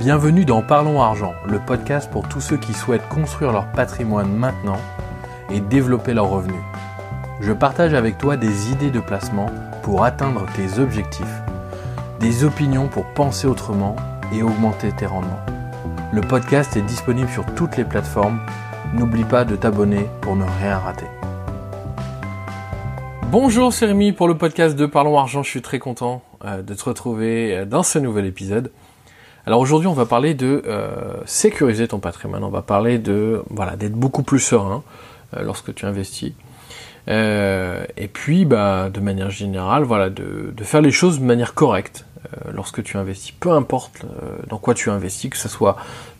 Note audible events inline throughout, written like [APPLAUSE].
Bienvenue dans Parlons Argent, le podcast pour tous ceux qui souhaitent construire leur patrimoine maintenant et développer leurs revenus. Je partage avec toi des idées de placement pour atteindre tes objectifs, des opinions pour penser autrement et augmenter tes rendements. Le podcast est disponible sur toutes les plateformes. N'oublie pas de t'abonner pour ne rien rater. Bonjour, c'est Rémi pour le podcast de Parlons Argent. Je suis très content euh, de te retrouver euh, dans ce nouvel épisode. Alors aujourd'hui, on va parler de euh, sécuriser ton patrimoine. On va parler de voilà d'être beaucoup plus serein lorsque tu investis. et puis, bah, de manière générale, voilà, de, de, faire les choses de manière correcte lorsque tu investis. Peu importe dans quoi tu investis, que ce soit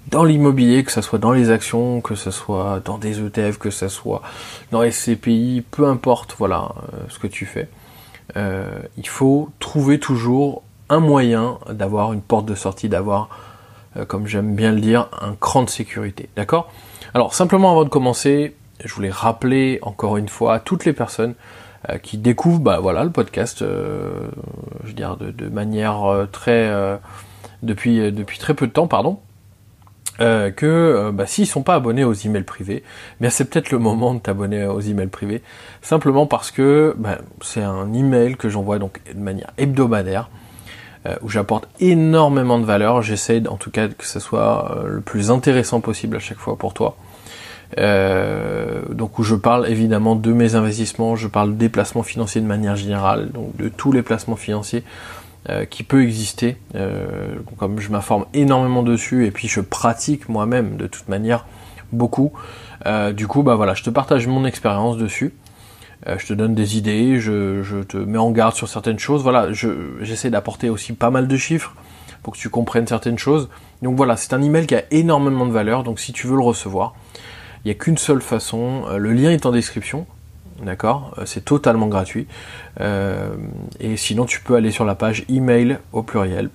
dans l'immobilier, que ce soit dans les actions, que ce soit dans des ETF, que ce soit dans les CPI, peu importe, voilà ce que tu fais. Euh, il faut trouver toujours un moyen d'avoir une porte de sortie, d'avoir, euh, comme j'aime bien le dire, un cran de sécurité. D'accord? Alors simplement avant de commencer, je voulais rappeler encore une fois à toutes les personnes euh, qui découvrent bah, voilà, le podcast, je veux dire, de, manière très... depuis, depuis très peu de temps, pardon. Euh, que euh, bah, s'ils sont pas abonnés aux emails privés, bien c'est peut-être le moment de t'abonner aux emails privés, simplement parce que bah, c'est un email que j'envoie donc de manière hebdomadaire, euh, où j'apporte énormément de valeur. J'essaie en tout cas que ce soit le plus intéressant possible à chaque fois pour toi. donc où je parle évidemment de mes investissements, je parle des placements financiers de manière générale, donc de tous les placements financiers euh, qui peut exister. Euh, comme je m'informe énormément dessus et puis je pratique moi-même de toute manière beaucoup. Euh, du coup, bah voilà, je te partage mon expérience dessus. Je te donne des idées, je, te mets en garde sur certaines choses. Voilà, j'essaie d'apporter aussi pas mal de chiffres pour que tu comprennes certaines choses. Donc voilà, c'est un email qui a énormément de valeur. Donc si tu veux le recevoir, il n'y a qu'une seule façon. Le lien est en description. D'accord? Euh, C'est totalement gratuit. Euh, et sinon, tu peux aller sur la page email au pluriel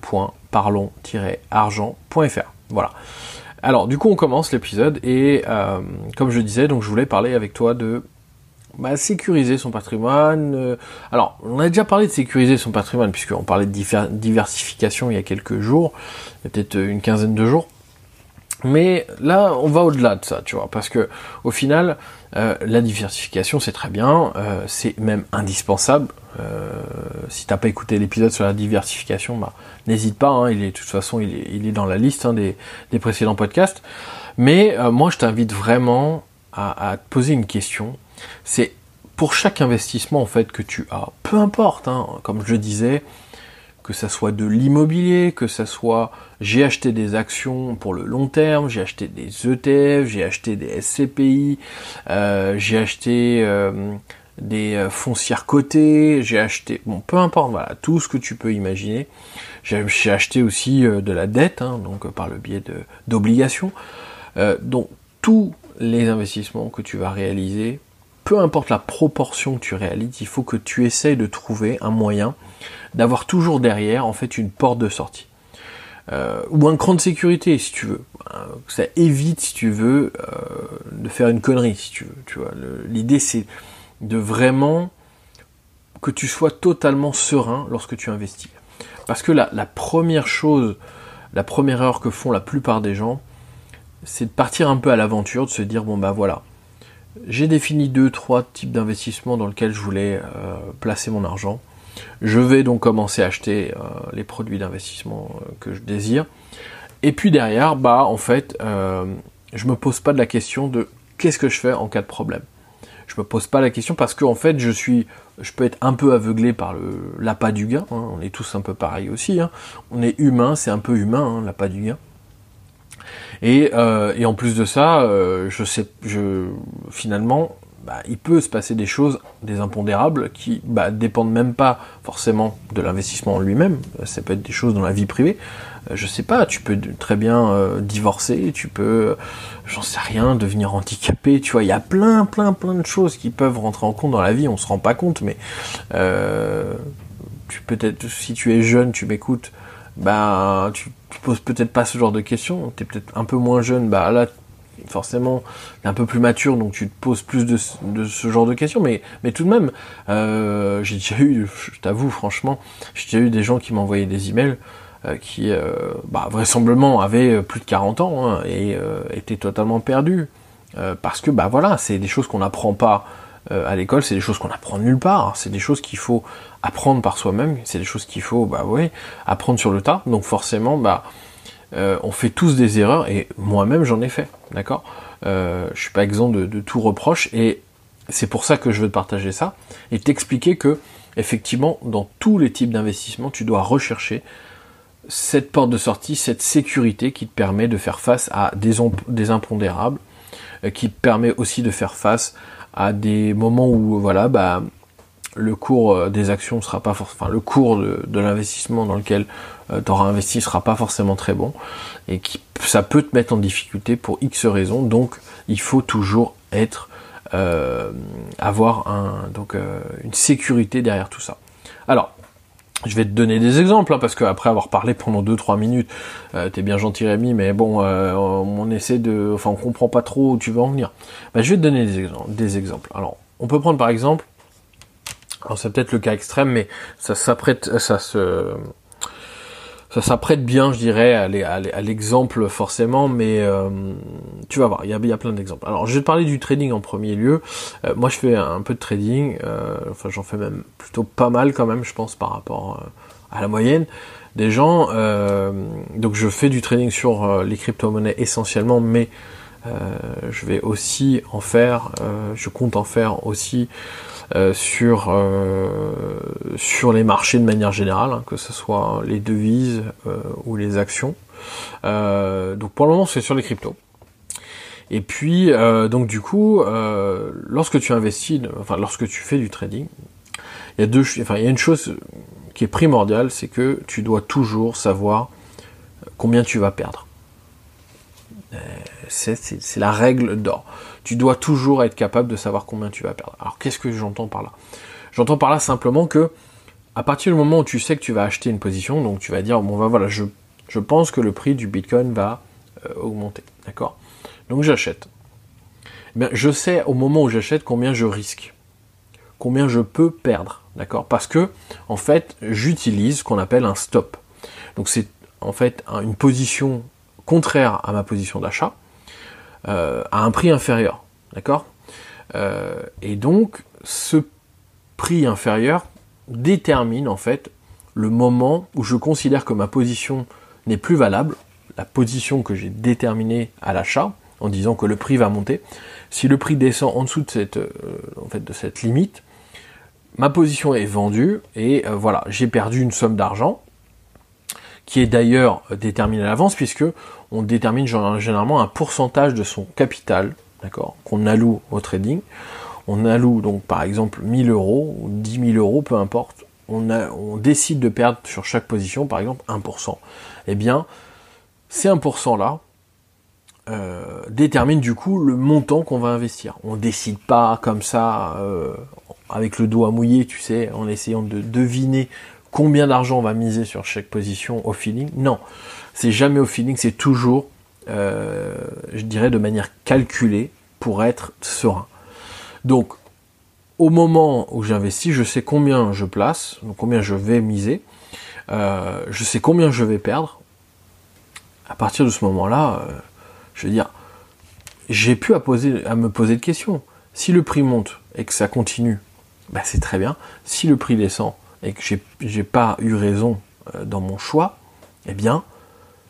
argentfr Voilà. Alors, du coup, on commence l'épisode et euh, comme je disais, donc je voulais parler avec toi de bah, sécuriser son patrimoine. alors, on a déjà parlé de sécuriser son patrimoine puisqu'on parlait de diversification il y a quelques jours, peut-être une quinzaine de jours. Mais là, on va au-delà de ça, tu vois, parce que au final, euh, la diversification, c'est très bien, euh, c'est même indispensable. Euh, si t'as pas écouté l'épisode sur la diversification, bah, n'hésite pas, hein, il est de toute façon, il est, dans la liste hein, des, précédents podcasts. Mais moi, je t'invite vraiment à, te poser une question. C'est pour chaque investissement en fait que tu as, peu importe, hein, comme je disais, que ça soit de l'immobilier, que ça soit j'ai acheté des actions pour le long terme, j'ai acheté des ETF, j'ai acheté des SCPI, euh, j'ai acheté euh, des euh, foncières cotées, j'ai acheté, bon peu importe, voilà, tout ce que tu peux imaginer. J'ai acheté aussi de la dette, hein, donc par le biais d'obligations. donc tous les investissements que tu vas réaliser, peu importe la proportion que tu réalises, il faut que tu essayes de trouver un moyen d'avoir toujours derrière en fait une porte de sortie. Euh, ou un cran de sécurité si tu veux. Euh, ça évite si tu veux euh, de faire une connerie si tu veux. Tu vois, l'idée c'est de vraiment que tu sois totalement serein lorsque tu investis. Parce que la, la première chose, la première erreur que font la plupart des gens, c'est de partir un peu à l'aventure, de se dire bon bah voilà, j'ai défini deux trois types d'investissements dans lesquels je voulais placer mon argent. Je vais donc commencer à acheter euh, les produits d'investissement euh, que je désire. Et puis derrière, bah en fait, euh, je me pose pas de la question de qu'est-ce que je fais en cas de problème. Je me pose pas la question parce qu'en fait, je suis, je peux être un peu aveuglé par l'appât du gain. Hein. On est tous un peu pareil aussi. Hein. On est humain, c'est un peu humain hein, l'appât du gain. Et, et, en plus de ça, je sais, je finalement, bah, il peut se passer des choses, des impondérables, qui bah, dépendent même pas forcément de l'investissement en lui-même. Ça peut être des choses dans la vie privée. Euh, je sais pas, tu peux très bien euh, divorcer, tu peux, euh, j'en sais rien, devenir handicapé. Tu vois, il y a plein, plein, plein de choses qui peuvent rentrer en compte dans la vie. On se rend pas compte, mais tu peut-être, si tu es jeune, tu m'écoutes, bah, tu, tu poses peut-être pas ce genre de questions. Tu es peut-être un peu moins jeune, bah là forcément un peu plus mature, donc tu te poses plus de, ce genre de questions, mais, mais tout de même, euh, j'ai déjà eu, je t'avoue franchement, j'ai déjà eu des gens qui m'envoyaient des emails, qui bah, vraisemblablement avait plus de 40 ans hein, et était totalement perdu. parce que bah voilà, c'est des choses qu'on n'apprend pas à l'école, c'est des choses qu'on apprend nulle part, c'est des choses qu'il faut apprendre par soi-même, c'est des choses qu'il faut bah ouais, apprendre sur le tas. Donc forcément, bah on fait tous des erreurs et moi-même j'en ai fait, d'accord? Euh, Je suis pas exempt de, tout reproche et c'est pour ça que je veux te partager ça et t'expliquer que effectivement, dans tous les types d'investissement, tu dois rechercher cette porte de sortie, cette sécurité qui te permet de faire face à des, impondérables, euh, qui te permet aussi de faire face à des moments où voilà, bah, le cours euh, des actions sera pas enfin le cours de, l'investissement dans lequel euh, tu auras investi sera pas forcément très bon et qui ça peut te mettre en difficulté pour X raisons. Donc il faut toujours être euh, avoir donc, euh, une sécurité derrière tout ça. Alors, je vais te donner des exemples, hein, parce qu'après avoir parlé pendant 2-3 minutes, euh, t'es bien gentil Rémi, mais bon, on essaie de... Enfin, on comprend pas trop où tu veux en venir. Bah, je vais te donner des exemples. Des exemples. Alors, on peut prendre par exemple, alors c'est peut-être le cas extrême, mais ça s'apprête, ça se ça s'apprête bien, je dirais, à l'exemple forcément, mais euh, tu vas voir, il y a, plein d'exemples. Alors, je vais te parler du trading en premier lieu. Euh, moi, je fais un peu de trading, euh, enfin, j'en fais même plutôt pas mal quand même, je pense, par rapport à la moyenne des gens. donc, je fais du trading sur les crypto-monnaies essentiellement, mais je vais aussi en faire, je compte en faire aussi euh, sur, euh, sur les marchés de manière générale, hein, que ce soit les devises euh, ou les actions. donc pour le moment c'est sur les cryptos. Et puis donc du coup, lorsque tu investis, enfin lorsque tu fais du trading, il y a deux, enfin il y a une chose qui est primordiale, c'est que tu dois toujours savoir combien tu vas perdre. C'est la règle d'or tu dois toujours être capable de savoir combien tu vas perdre. Alors qu'est-ce que j'entends par là? J'entends par là simplement que à partir du moment où tu sais que tu vas acheter une position, donc tu vas dire bon ben voilà, je, pense que le prix du Bitcoin va euh, augmenter, d'accord? Donc j'achète. Eh je sais au moment où j'achète combien je risque, combien je peux perdre, d'accord? Parce que en fait, j'utilise ce qu'on appelle un stop. Donc c'est en fait une position contraire à ma position d'achat euh, à un prix inférieur. D'accord euh, Et donc, ce prix inférieur détermine en fait le moment où je considère que ma position n'est plus valable, la position que j'ai déterminée à l'achat, en disant que le prix va monter. Si le prix descend en dessous de cette, euh, limite, ma position est vendue et voilà, j'ai perdu une somme d'argent qui est d'ailleurs déterminée à l'avance puisque on détermine généralement un pourcentage de son capital, d'accord, qu'on alloue au trading. On alloue donc par exemple 1000 euros ou 10 000 euros, peu importe. On, on décide de perdre sur chaque position, par exemple 1%. Eh bien, ces 1% là euh, déterminent du coup le montant qu'on va investir. On décide pas comme ça euh, avec le doigt mouillé, tu sais, en essayant de deviner combien d'argent on va miser sur chaque position au feeling. Non, c'est jamais au feeling, c'est toujours, euh, je dirais, de manière calculée pour être serein. Donc, au moment où j'investis, je sais combien je place, combien je vais miser, euh, je sais combien je vais perdre. À partir de ce moment-là, euh, je veux dire, j'ai à me poser de questions. Si le prix monte et que ça continue, bah c'est très bien. Si le prix descend et que j'ai, pas eu raison dans mon choix, eh bien,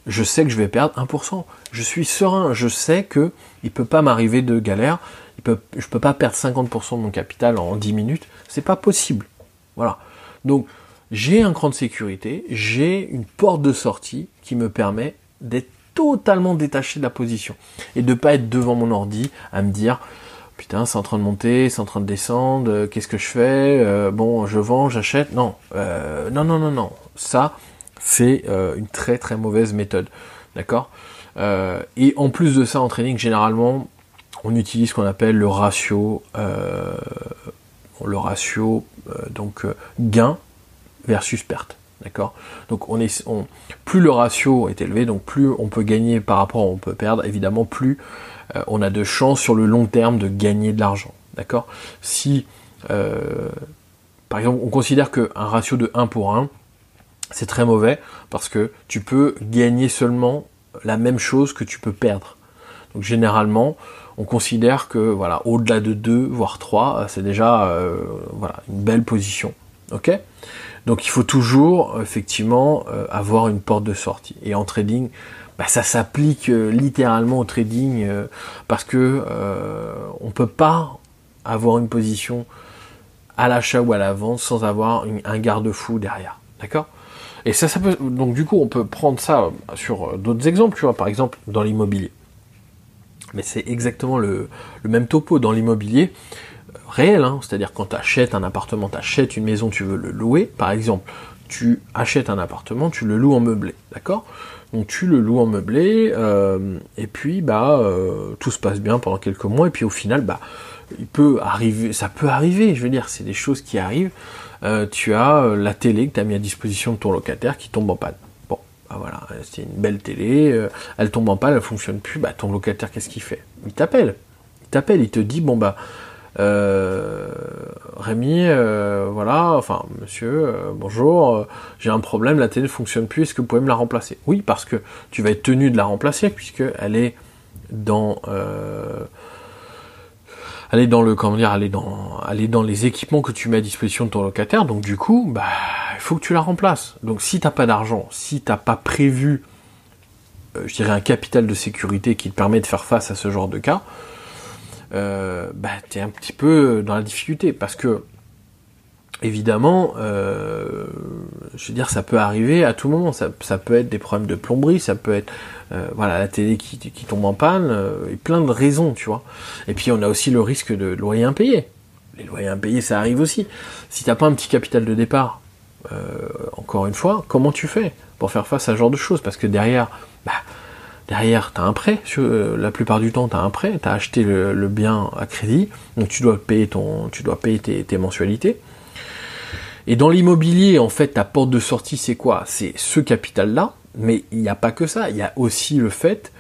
je sais que je vais perdre 1%. Je suis serein, je sais que il peut pas m'arriver de galère, il peut, je peux pas perdre 50% de mon capital en 10 minutes, c'est pas possible. Voilà. Donc, j'ai un cran de sécurité, j'ai une porte de sortie qui me permet d'être totalement détaché de la position et de pas être devant mon ordi à me dire putain c'est en train de monter, c'est en train de descendre, euh, qu'est-ce que je fais euh, Bon, je vends, j'achète. Non, euh, non, non, non, non. Ça, c'est une très très mauvaise méthode. D'accord? Et en plus de ça, en training, généralement, on utilise ce qu'on appelle le ratio, le ratio donc gain versus perte. D'accord Donc plus le ratio est élevé, donc plus on peut gagner par rapport à on peut perdre, évidemment plus on a de chances sur le long terme de gagner de l'argent. D'accord Si par exemple on considère qu'un ratio de 1 pour 1, C'est très mauvais parce que tu peux gagner seulement la même chose que tu peux perdre. Donc généralement, on considère que voilà, au-delà de 2 voire 3, c'est déjà euh, voilà, une belle position. OK? Donc il faut toujours effectivement euh, avoir une porte de sortie. Et en trading, bah, ça s'applique euh, littéralement au trading parce que on peut pas avoir une position à l'achat ou à la vente sans avoir un garde-fou derrière. D'accord? Et ça, ça peut. Donc du coup, on peut prendre ça sur d'autres exemples, tu vois, par exemple dans l'immobilier mais c'est exactement le, même topo dans l'immobilier euh, réel, hein. c'est-à-dire quand tu achètes un appartement, tu achètes une maison, tu veux le louer, par exemple, tu achètes un appartement, tu le loues en meublé, d'accord? Donc tu le loues en meublé, euh, et puis bah euh, tout se passe bien pendant quelques mois, et puis au final, bah il peut arriver, ça peut arriver, je veux dire, c'est des choses qui arrivent. tu as la télé que tu as mis à disposition de ton locataire qui tombe en panne. Ah voilà, c'est une belle télé, euh, elle tombe en panne, elle fonctionne plus, bah ton locataire qu'est-ce qu'il fait? Il t'appelle. Il t'appelle, il te dit bon bah euh, Rémi, euh, voilà, enfin monsieur, bonjour, j'ai un problème, la télé ne fonctionne plus, est-ce que vous pouvez me la remplacer? Oui, parce que tu vas être tenu de la remplacer puisque elle est dans elle est dans le comment dire, elle est dans, elle est dans les équipements que tu mets à disposition de ton locataire. Donc du coup, bah, il faut que tu la remplaces. Donc si t'as pas d'argent, si t'as pas prévu, euh, je dirais un capital de sécurité qui te permet de faire face à ce genre de cas, euh, bah, t'es un petit peu dans la difficulté parce que évidemment, euh, je veux dire, ça peut arriver à tout moment. Ça, peut être des problèmes de plomberie, ça peut être euh, voilà la télé qui, tombe en panne, euh, et plein de raisons, tu vois. Et puis on a aussi le risque de loyer impayé. Les loyers impayés, ça arrive aussi. Si t'as pas un petit capital de départ, encore une fois, comment tu fais pour faire face à ce genre de choses? Parce que derrière, bah, derrière, tu as un prêt. la plupart du temps, tu as un prêt. Tu as acheté le, bien à crédit, donc tu dois payer ton, tu dois payer tes mensualités. Et dans l'immobilier, en fait, ta porte de sortie, c'est quoi? C'est ce capital-là, mais il n'y a pas que ça. Il y a aussi le fait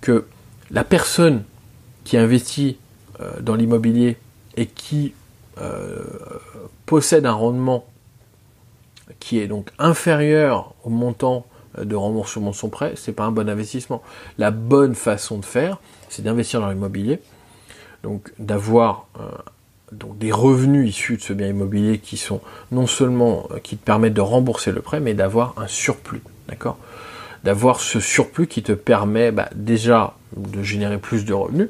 que la personne qui investit euh, dans l'immobilier et qui euh, possède un rendement qui est donc inférieur au montant euh, de remboursement de son prêt, c'est pas un bon investissement. La bonne façon de faire, c'est d'investir dans l'immobilier, donc d'avoir donc des revenus issus de ce bien immobilier qui sont non seulement euh, qui te permettent de rembourser le prêt, mais d'avoir un surplus, d'accord? D'avoir ce surplus qui te permet bah, déjà de générer plus de revenus,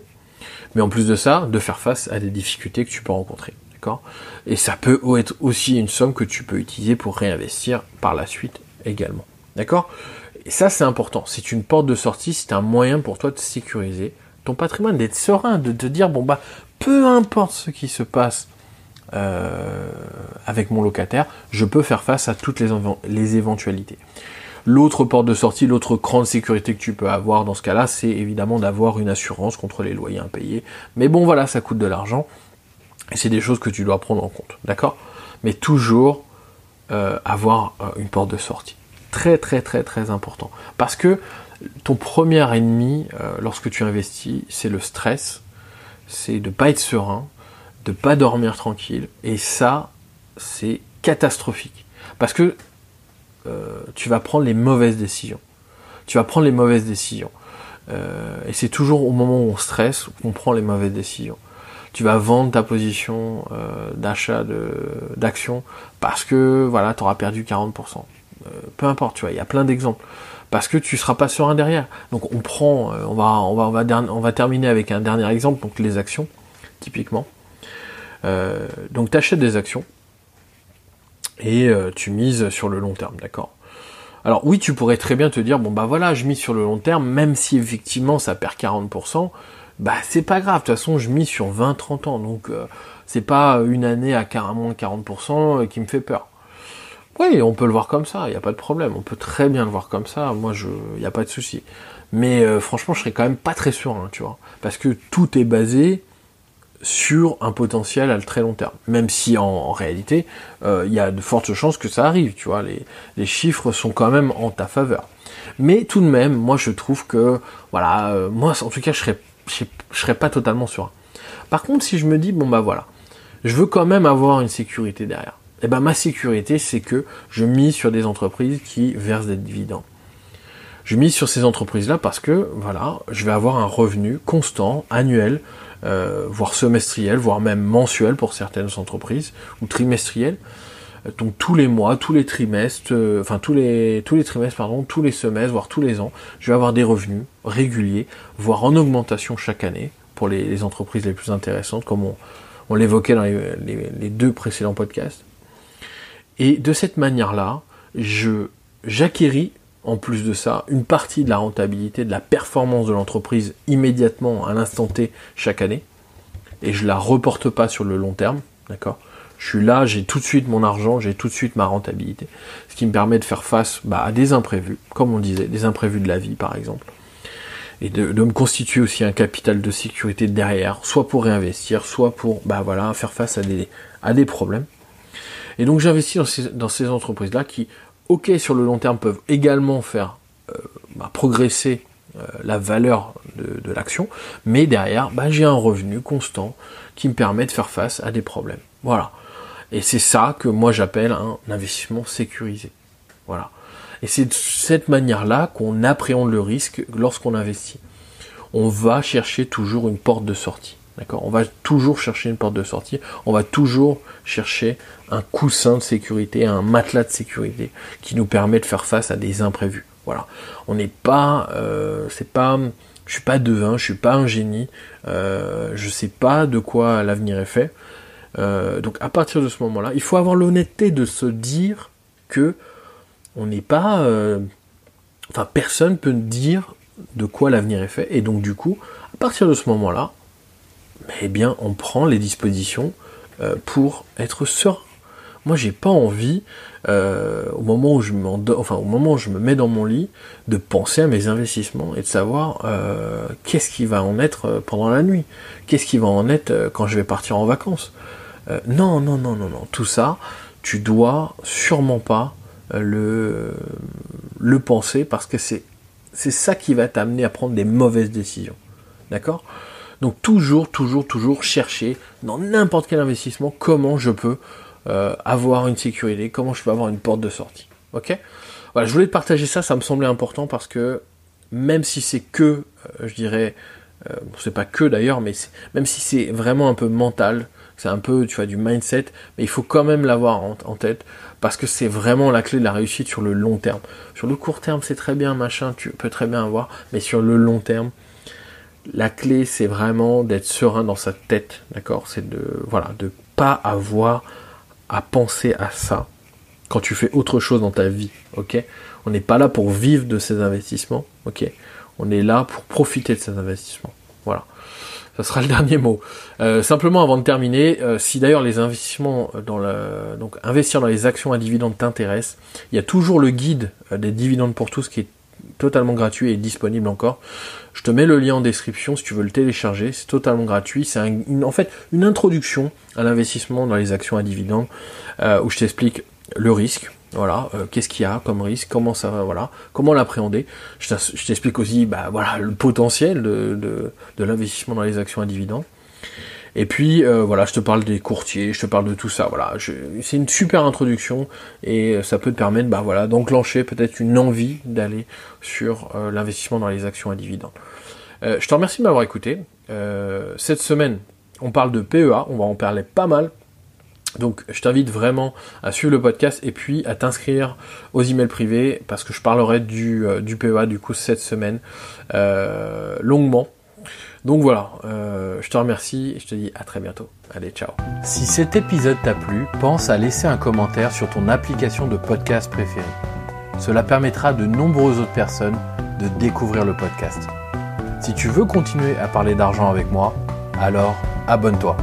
mais en plus de ça, de faire face à des difficultés que tu peux rencontrer, d'accord? Et ça peut être aussi une somme que tu peux utiliser pour réinvestir par la suite également, d'accord? Et ça, c'est important. C'est une porte de sortie, c'est un moyen pour toi de sécuriser ton patrimoine, d'être serein, de te dire bon bah peu importe ce qui se passe euh, avec mon locataire, je peux faire face à toutes les, éventualités. L'autre porte de sortie, l'autre cran de sécurité que tu peux avoir dans ce cas-là, c'est évidemment d'avoir une assurance contre les loyers impayés. Mais bon, voilà, ça coûte de l'argent. Et c'est des choses que tu dois prendre en compte. D'accord? Mais toujours euh, avoir euh, une porte de sortie. Très, très, très, très important. Parce que ton premier ennemi, lorsque tu investis, c'est le stress c'est de pas être serein, de pas dormir tranquille. Et ça, c'est catastrophique. Parce que euh, tu vas prendre les mauvaises décisions. Tu vas prendre les mauvaises décisions. Euh, et c'est toujours au moment où on stresse qu'on prend les mauvaises décisions. Tu vas vendre ta position euh, d'achat d'action parce que voilà, tu auras perdu 40%. Peu importe, tu vois, il y a plein d'exemples parce que tu seras pas serein derrière. Donc on prend, euh, on va, terminer avec un dernier exemple, donc les actions, typiquement. Euh, donc tu achètes des actions et euh, tu mises sur le long terme, d'accord? Alors oui, tu pourrais très bien te dire, bon bah voilà, je mise sur le long terme, même si effectivement ça perd 40%, bah c'est pas grave, de toute façon je mise sur 20-30 ans, donc c'est pas une année à moins 40% qui me fait peur. Oui, on peut le voir comme ça, il n'y a pas de problème. On peut très bien le voir comme ça. Moi, il n'y a pas de souci. Mais euh, franchement, je serais quand même pas très sûr, hein, tu vois, parce que tout est basé sur un potentiel à très long terme. Même si en, réalité, euh, il y a de fortes chances que ça arrive, tu vois. Les, chiffres sont quand même en ta faveur. Mais tout de même, moi, je trouve que, voilà, euh, moi, en tout cas, je serais, serais pas totalement sûr. Par contre, si je me dis, bon bah voilà, je veux quand même avoir une sécurité derrière Eh ben ma sécurité, c'est que je mise sur des entreprises qui versent des dividendes. Je mise sur ces entreprises-là parce que voilà, je vais avoir un revenu constant, annuel, euh, voire semestriel, voire même mensuel pour certaines entreprises, ou trimestriel. Euh, donc tous les mois, tous les trimestres, euh, enfin tous les tous les trimestres, pardon, tous les semestres, voire tous les ans, je vais avoir des revenus réguliers, voire en augmentation chaque année pour les, entreprises les plus intéressantes, comme on, l'évoquait dans les, deux précédents podcasts. Et de cette manière-là, je j'acquéris en plus de ça une partie de la rentabilité, de la performance de l'entreprise immédiatement à l'instant T chaque année, et je la reporte pas sur le long terme, d'accord? Je suis là, j'ai tout de suite mon argent, j'ai tout de suite ma rentabilité, ce qui me permet de faire face bah, à des imprévus, comme on disait, des imprévus de la vie par exemple, et de, me constituer aussi un capital de sécurité derrière, soit pour réinvestir, soit pour bah voilà faire face à des à des problèmes. Et donc j'investis dans ces, entreprises-là qui, ok, sur le long terme, peuvent également faire euh, bah, progresser euh, la valeur de, l'action, mais derrière, bah, j'ai un revenu constant qui me permet de faire face à des problèmes. Voilà. Et c'est ça que moi j'appelle un investissement sécurisé. Voilà. Et c'est de cette manière-là qu'on appréhende le risque lorsqu'on investit. On va chercher toujours une porte de sortie. D'accord? On va toujours chercher une porte de sortie. On va toujours chercher un coussin de sécurité, un matelas de sécurité qui nous permet de faire face à des imprévus. Voilà. On n'est pas, euh, c'est pas, je suis pas devin, je suis pas un génie, euh, je sais pas de quoi l'avenir est fait. Euh, donc à partir de ce moment-là, il faut avoir l'honnêteté de se dire que on n'est pas, euh, enfin personne peut dire de quoi l'avenir est fait. Et donc du coup, à partir de ce moment-là, eh bien, on prend les dispositions euh, pour être serein. Moi, j'ai pas envie, euh, au moment où je enfin au moment où je me mets dans mon lit, de penser à mes investissements et de savoir euh, qu'est-ce qui va en être pendant la nuit, qu'est-ce qui va en être quand je vais partir en vacances. non, non, non, non, non. Tout ça, tu dois sûrement pas le le penser parce que c'est c'est ça qui va t'amener à prendre des mauvaises décisions. D'accord? Donc toujours, toujours, toujours chercher dans n'importe quel investissement comment je peux euh, avoir une sécurité, comment je peux avoir une porte de sortie. Ok? Voilà, je voulais te partager ça, ça me semblait important parce que même si c'est que, euh, je dirais, euh, c'est pas que d'ailleurs, mais même si c'est vraiment un peu mental, c'est un peu, tu vois, du mindset, mais il faut quand même l'avoir en, en, tête parce que c'est vraiment la clé de la réussite sur le long terme. Sur le court terme, c'est très bien, machin, tu peux très bien avoir, mais sur le long terme, la clé, c'est vraiment d'être serein dans sa tête, d'accord? C'est de voilà, de pas avoir à penser à ça quand tu fais autre chose dans ta vie, ok? On n'est pas là pour vivre de ces investissements, ok? On est là pour profiter de ces investissements, voilà. Ça sera [LAUGHS] le dernier mot. Euh, simplement avant de terminer, euh, si d'ailleurs les investissements dans le, donc investir dans les actions à dividendes t'intéresse, il y a toujours le guide euh, des dividendes pour tous qui est totalement gratuit et disponible encore. Je te mets le lien en description si tu veux le télécharger, c'est totalement gratuit. C'est en fait une introduction à l'investissement dans les actions à dividendes euh, où je t'explique le risque, voilà, euh, qu'est-ce qu'il y a comme risque, comment ça va, voilà, comment l'appréhender. Je t'explique aussi, bah voilà, le potentiel de, de l'investissement dans les actions à dividendes. Et puis euh, voilà, je te parle des courtiers, je te parle de tout ça. Voilà, c'est une super introduction et ça peut te permettre, bah voilà, d'enclencher peut-être une envie d'aller sur euh, l'investissement dans les actions à dividendes. Euh, je te remercie de m'avoir écouté. cette semaine, on parle de PEA, on va en parler pas mal. Donc je t'invite vraiment à suivre le podcast et puis à t'inscrire aux emails privés parce que je parlerai du, du PEA du coup cette semaine longuement. Donc voilà, euh, je te remercie et je te dis à très bientôt. Allez, ciao. Si cet épisode t'a plu, pense à laisser un commentaire sur ton application de podcast préférée. Cela permettra à de nombreuses autres personnes de découvrir le podcast. Si tu veux continuer à parler d'argent avec moi, alors abonne-toi.